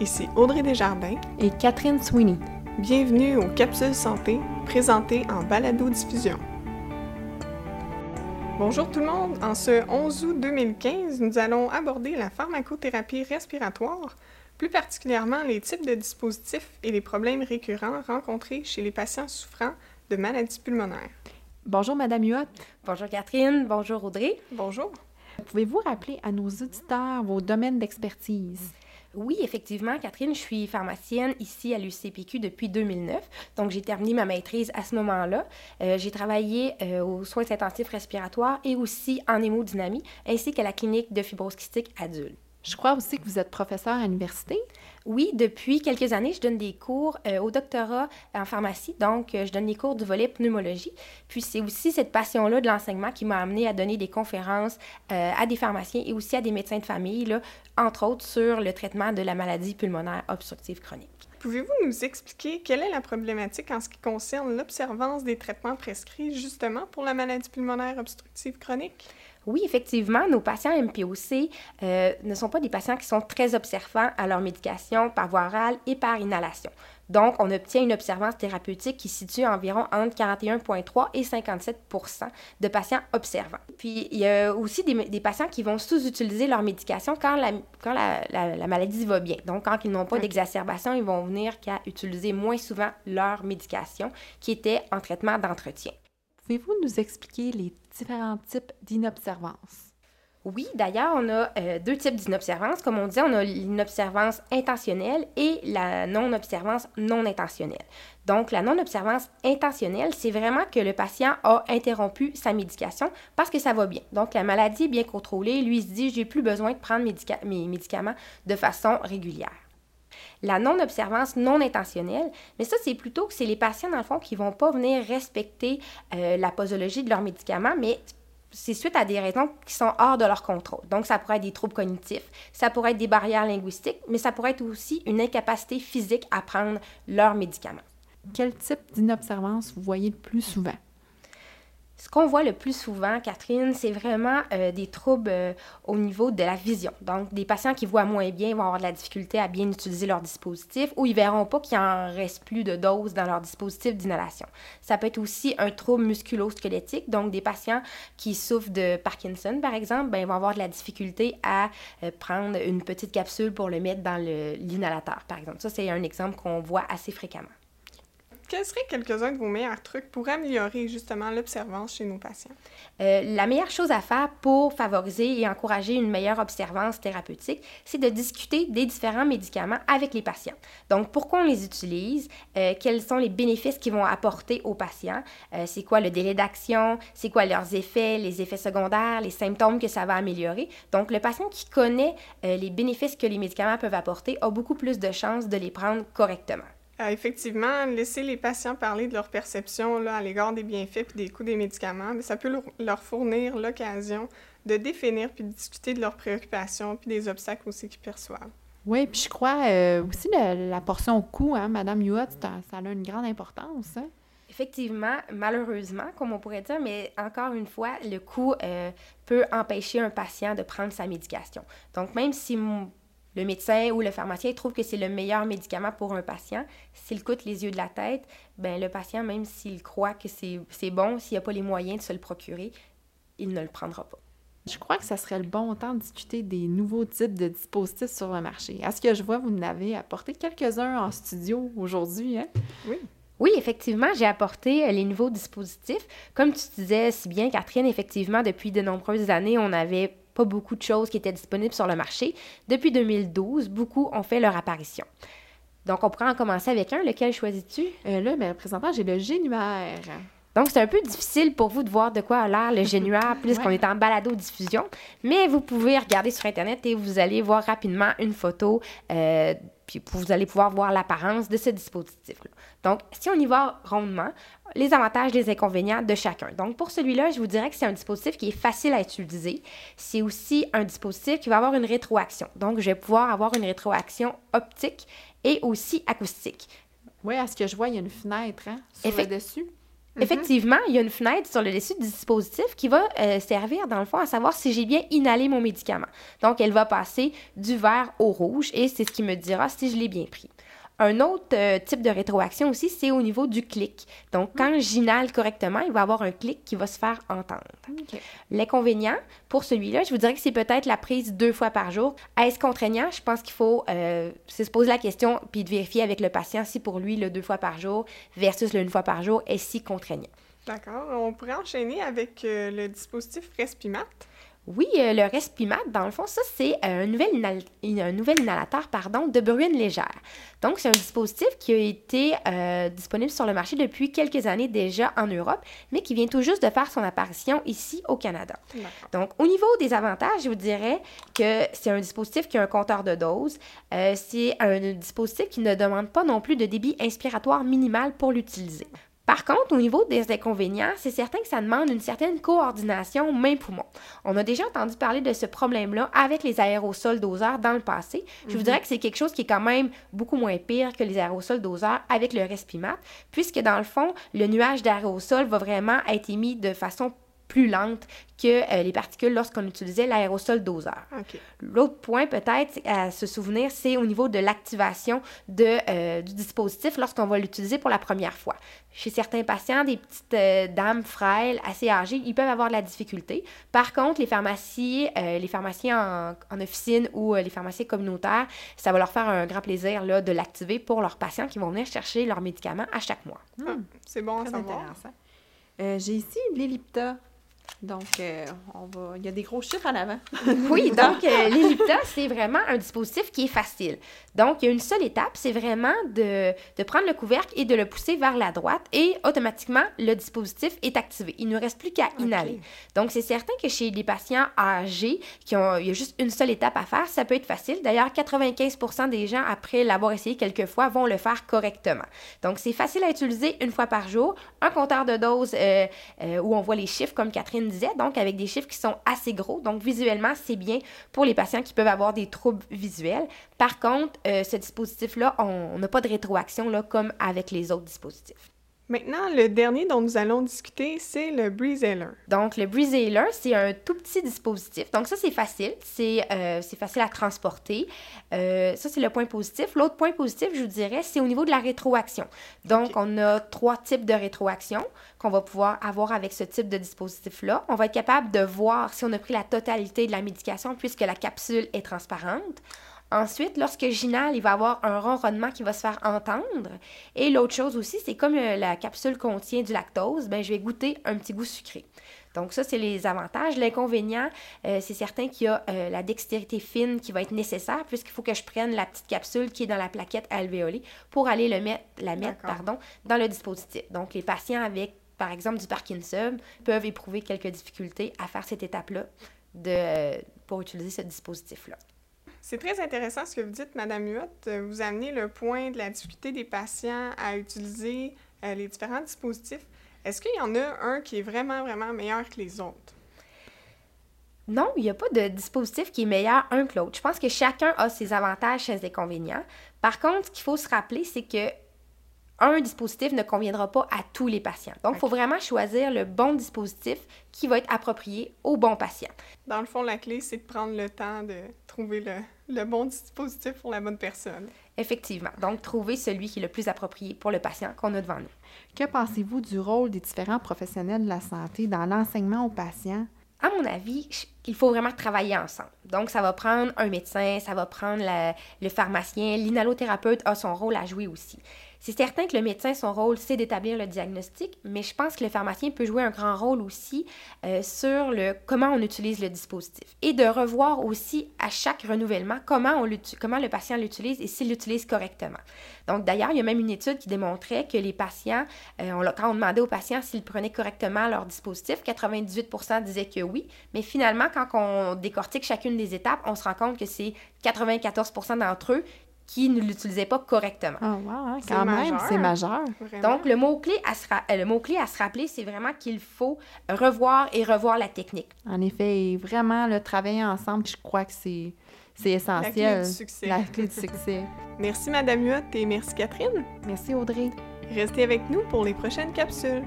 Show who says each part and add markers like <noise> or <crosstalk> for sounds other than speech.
Speaker 1: Ici Audrey Desjardins
Speaker 2: et Catherine Sweeney.
Speaker 1: Bienvenue aux Capsules Santé, présentées en balado-diffusion. Bonjour tout le monde. En ce 11 août 2015, nous allons aborder la pharmacothérapie respiratoire, plus particulièrement les types de dispositifs et les problèmes récurrents rencontrés chez les patients souffrant de maladies pulmonaires.
Speaker 2: Bonjour Madame Huot.
Speaker 3: Bonjour Catherine. Bonjour Audrey.
Speaker 1: Bonjour.
Speaker 2: Pouvez-vous rappeler à nos auditeurs vos domaines d'expertise?
Speaker 3: Oui, effectivement, Catherine, je suis pharmacienne ici à l'UCPQ depuis 2009. Donc, j'ai terminé ma maîtrise à ce moment-là. Euh, j'ai travaillé euh, aux soins intensifs respiratoires et aussi en hémodynamie, ainsi qu'à la clinique de fibrose kystique adulte.
Speaker 2: Je crois aussi que vous êtes professeur à l'université.
Speaker 3: Oui, depuis quelques années, je donne des cours euh, au doctorat en pharmacie, donc euh, je donne des cours du volet pneumologie. Puis c'est aussi cette passion-là de l'enseignement qui m'a amené à donner des conférences euh, à des pharmaciens et aussi à des médecins de famille, là, entre autres sur le traitement de la maladie pulmonaire obstructive chronique.
Speaker 1: Pouvez-vous nous expliquer quelle est la problématique en ce qui concerne l'observance des traitements prescrits justement pour la maladie pulmonaire obstructive chronique?
Speaker 3: Oui, effectivement, nos patients MPOC euh, ne sont pas des patients qui sont très observants à leur médication par voie orale et par inhalation. Donc, on obtient une observance thérapeutique qui situe environ entre 41,3 et 57% de patients observants. Puis, il y a aussi des, patients qui vont sous-utiliser leur médication quand, la, quand la, maladie va bien. Donc, quand ils n'ont pas d'exacerbation, ils vont venir qu'à utiliser moins souvent leur médication qui était en traitement d'entretien.
Speaker 2: Pouvez-vous nous expliquer les différents types d'inobservance?
Speaker 3: Oui, d'ailleurs, on a euh, deux types d'inobservance. Comme on disait, on a l'inobservance intentionnelle et la non-observance non intentionnelle. Donc, la non-observance intentionnelle, c'est vraiment que le patient a interrompu sa médication parce que ça va bien. Donc, la maladie est bien contrôlée. Lui, il se dit, j'ai plus besoin de prendre mes médicaments de façon régulière la non-observance non intentionnelle, mais ça, c'est plutôt que c'est les patients, dans le fond, qui ne vont pas venir respecter euh, la posologie de leurs médicaments, mais c'est suite à des raisons qui sont hors de leur contrôle. Donc, ça pourrait être des troubles cognitifs, ça pourrait être des barrières linguistiques, mais ça pourrait être aussi une incapacité physique à prendre leurs médicaments.
Speaker 2: Quel type d'inobservance vous voyez le plus souvent?
Speaker 3: Ce qu'on voit le plus souvent, Catherine, c'est vraiment euh, des troubles euh, au niveau de la vision. Donc, des patients qui voient moins bien vont avoir de la difficulté à bien utiliser leur dispositif ou ils verront pas qu'il en reste plus de doses dans leur dispositif d'inhalation. Ça peut être aussi un trouble musculo-squelettique, donc des patients qui souffrent de Parkinson, par exemple, ben, vont avoir de la difficulté à euh, prendre une petite capsule pour le mettre dans l'inhalateur, par exemple. Ça, c'est un exemple qu'on voit assez fréquemment
Speaker 1: quels seraient quelques-uns de vos meilleurs trucs pour améliorer justement l'observance chez nos patients?
Speaker 3: Euh, la meilleure chose à faire pour favoriser et encourager une meilleure observance thérapeutique, c'est de discuter des différents médicaments avec les patients. Donc, pourquoi on les utilise? Euh, quels sont les bénéfices qu'ils vont apporter aux patients? Euh, c'est quoi le délai d'action? C'est quoi leurs effets, les effets secondaires, les symptômes que ça va améliorer? Donc, le patient qui connaît les bénéfices que les médicaments peuvent apporter a beaucoup plus de chances de les prendre correctement.
Speaker 1: Euh, effectivement, laisser les patients parler de leur perception là, à l'égard des bienfaits et des coûts des médicaments, ça peut leur fournir l'occasion de définir puis de discuter de leurs préoccupations puis des obstacles aussi qu'ils perçoivent.
Speaker 2: Oui, puis je crois euh, aussi la portion coût, hein, Madame Youat, ça, a une grande importance. Hein?
Speaker 3: Effectivement, malheureusement, comme on pourrait dire, mais encore une fois, le coût euh, peut empêcher un patient de prendre sa médication. Donc, même si le médecin ou le pharmacien trouve que c'est le meilleur médicament pour un patient, s'il coûte les yeux de la tête, ben le patient, même s'il croit que c'est bon, s'il n'a pas les moyens de se le procurer, il ne le prendra pas.
Speaker 2: Je crois que ça serait le bon temps de discuter des nouveaux types de dispositifs sur le marché. À ce que je vois, vous en avez apporté quelques-uns en studio aujourd'hui, hein?
Speaker 3: Oui. Oui, effectivement, j'ai apporté euh, les nouveaux dispositifs. Comme tu disais si bien, Catherine, effectivement, depuis de nombreuses années, on avait pas beaucoup de choses qui étaient disponibles sur le marché. Depuis 2012, beaucoup ont fait leur apparition. Donc, on pourrait en commencer avec un. Lequel choisis-tu?
Speaker 2: Euh, là, mais présentement, j'ai le Génuaire.
Speaker 3: Donc, c'est un peu difficile pour vous de voir de quoi a l'air le Génuaire, <laughs> puisqu'on est en balado-diffusion. Mais vous pouvez regarder sur Internet et vous allez voir rapidement une photo euh, puis vous allez pouvoir voir l'apparence de ce dispositif-là. Donc, si on y va rondement, les avantages, les inconvénients de chacun. Donc, pour celui-là, je vous dirais que c'est un dispositif qui est facile à utiliser. C'est aussi un dispositif qui va avoir une rétroaction. Donc, je vais pouvoir avoir une rétroaction optique et aussi acoustique.
Speaker 2: Oui, à ce que je vois, il y a une fenêtre hein, sur le dessus.
Speaker 3: Effectivement, il y a une fenêtre sur le dessus du dispositif qui va euh, servir, dans le fond, à savoir si j'ai bien inhalé mon médicament. Donc, elle va passer du vert au rouge et c'est ce qui me dira si je l'ai bien pris. Un autre euh, type de rétroaction aussi, c'est au niveau du clic. Donc, quand j'inhale correctement, il va y avoir un clic qui va se faire entendre. L'inconvénient, pour celui-là, je vous dirais que c'est peut-être la prise deux fois par jour. Est-ce contraignant? Je pense qu'il faut euh, se poser la question puis de vérifier avec le patient si pour lui, le deux fois par jour versus le une fois par jour est si contraignant.
Speaker 1: D'accord. On pourrait enchaîner avec euh, le dispositif Respimat.
Speaker 3: Oui, euh, le Respimat, dans le fond, ça, c'est un nouvel, un nouvel inhalateur pardon, de bruine légère. Donc, c'est un dispositif qui a été euh, disponible sur le marché depuis quelques années déjà en Europe, mais qui vient tout juste de faire son apparition ici au Canada. Donc, au niveau des avantages, je vous dirais que c'est un dispositif qui a un compteur de dose. Euh, c'est un dispositif qui ne demande pas non plus de débit inspiratoire minimal pour l'utiliser. Par contre, au niveau des inconvénients, c'est certain que ça demande une certaine coordination main-poumon. On a déjà entendu parler de ce problème-là avec les aérosols doseurs dans le passé. Je vous mhm. dirais que c'est quelque chose qui est quand même beaucoup moins pire que les aérosols doseurs avec le Respimat, puisque dans le fond, le nuage d'aérosol va vraiment être émis de façon plus lente que euh, les particules lorsqu'on utilisait l'aérosol doseur. L'autre point peut-être à se souvenir, c'est au niveau de l'activation euh, du dispositif lorsqu'on va l'utiliser pour la première fois. Chez certains patients, des petites euh, dames frêles, assez âgées, ils peuvent avoir de la difficulté. Par contre, les pharmacies, les pharmaciens en, officine ou les pharmaciens communautaires, ça va leur faire un grand plaisir là, de l'activer pour leurs patients qui vont venir chercher leurs médicaments à chaque mois.
Speaker 1: Ah, c'est bon à savoir.
Speaker 2: J'ai ici l'Ellipta. Donc, euh, on va... il y a des gros chiffres en avant. <laughs>
Speaker 3: oui, donc euh, c'est vraiment un dispositif qui est facile. Donc, il y a une seule étape, c'est vraiment de, de, prendre le couvercle et de le pousser vers la droite et automatiquement, le dispositif est activé. Il ne reste plus qu'à inhaler. Donc, c'est certain que chez des patients âgés, qui ont, il y a juste une seule étape à faire, ça peut être facile. D'ailleurs, 95 des gens, après l'avoir essayé quelques fois, vont le faire correctement. Donc, c'est facile à utiliser une fois par jour. Un compteur de dose euh, où on voit les chiffres comme Catherine donc avec des chiffres qui sont assez gros. Donc visuellement, c'est bien pour les patients qui peuvent avoir des troubles visuels. Par contre, euh, ce dispositif-là, on n'a pas de rétroaction comme avec les autres dispositifs.
Speaker 1: Maintenant, le dernier dont nous allons discuter, c'est le Breezailer.
Speaker 3: Donc, le Breezailer, c'est un tout petit dispositif. Donc, ça, c'est facile. C'est euh, facile à transporter. Euh, ça, c'est le point positif. L'autre point positif, je vous dirais, c'est au niveau de la rétroaction. Donc, on a trois types de rétroaction qu'on va pouvoir avoir avec ce type de dispositif-là. On va être capable de voir si on a pris la totalité de la médication puisque la capsule est transparente. Ensuite, lorsque j'inhale, il va y avoir un ronronnement qui va se faire entendre. Et l'autre chose aussi, c'est comme euh, la capsule contient du lactose, ben, je vais goûter un petit goût sucré. Donc ça, c'est les avantages. L'inconvénient, euh, c'est certain qu'il y a euh, la dextérité fine qui va être nécessaire puisqu'il faut que je prenne la petite capsule qui est dans la plaquette alvéolée pour aller le mettre, la mettre pardon, dans le dispositif. Donc les patients avec, par exemple, du Parkinson peuvent éprouver quelques difficultés à faire cette étape-là de, pour utiliser ce dispositif-là.
Speaker 1: C'est très intéressant ce que vous dites, Madame Huot. Vous amenez le point de la difficulté des patients à utiliser euh, les différents dispositifs. Est-ce qu'il y en a un qui est vraiment, vraiment meilleur que les autres?
Speaker 3: Non, il n'y a pas de dispositif qui est meilleur un que l'autre. Je pense que chacun a ses avantages, ses inconvénients. Par contre, ce qu'il faut se rappeler, c'est que un dispositif ne conviendra pas à tous les patients. Donc, il faut vraiment choisir le bon dispositif qui va être approprié au bon patient.
Speaker 1: Dans le fond, la clé, c'est de prendre le temps de trouver le, le, bon dispositif pour la bonne personne.
Speaker 3: Effectivement. Donc, trouver celui qui est le plus approprié pour le patient qu'on a devant nous.
Speaker 2: Que pensez-vous du rôle des différents professionnels de la santé dans l'enseignement aux patients?
Speaker 3: À mon avis, il faut vraiment travailler ensemble. Donc, ça va prendre un médecin, ça va prendre le pharmacien, l'inhalothérapeute a son rôle à jouer aussi. C'est certain que le médecin, son rôle, c'est d'établir le diagnostic, mais je pense que le pharmacien peut jouer un grand rôle aussi euh, sur le comment on utilise le dispositif et de revoir aussi à chaque renouvellement comment, on comment le patient l'utilise et s'il l'utilise correctement. Donc, d'ailleurs, il y a même une étude qui démontrait que les patients, euh, on, quand on demandait aux patients s'ils prenaient correctement leur dispositif, 98% disaient que oui, mais finalement, quand on décortique chacune des étapes, on se rend compte que c'est 94% d'entre eux qui ne l'utilisaient pas correctement.
Speaker 2: Ah, wow, hein, quand même, c'est majeur.
Speaker 3: Donc, le mot-clé à, se euh, le mot -clé à se rappeler, c'est vraiment qu'il faut revoir et revoir la technique.
Speaker 2: En effet, vraiment, le travailler ensemble, je crois que c'est, c'est essentiel.
Speaker 1: La clé du succès.
Speaker 2: La clé du succès. <laughs>
Speaker 1: merci, Madame Huot, et merci, Catherine.
Speaker 2: Merci, Audrey.
Speaker 1: Restez avec nous pour les prochaines capsules.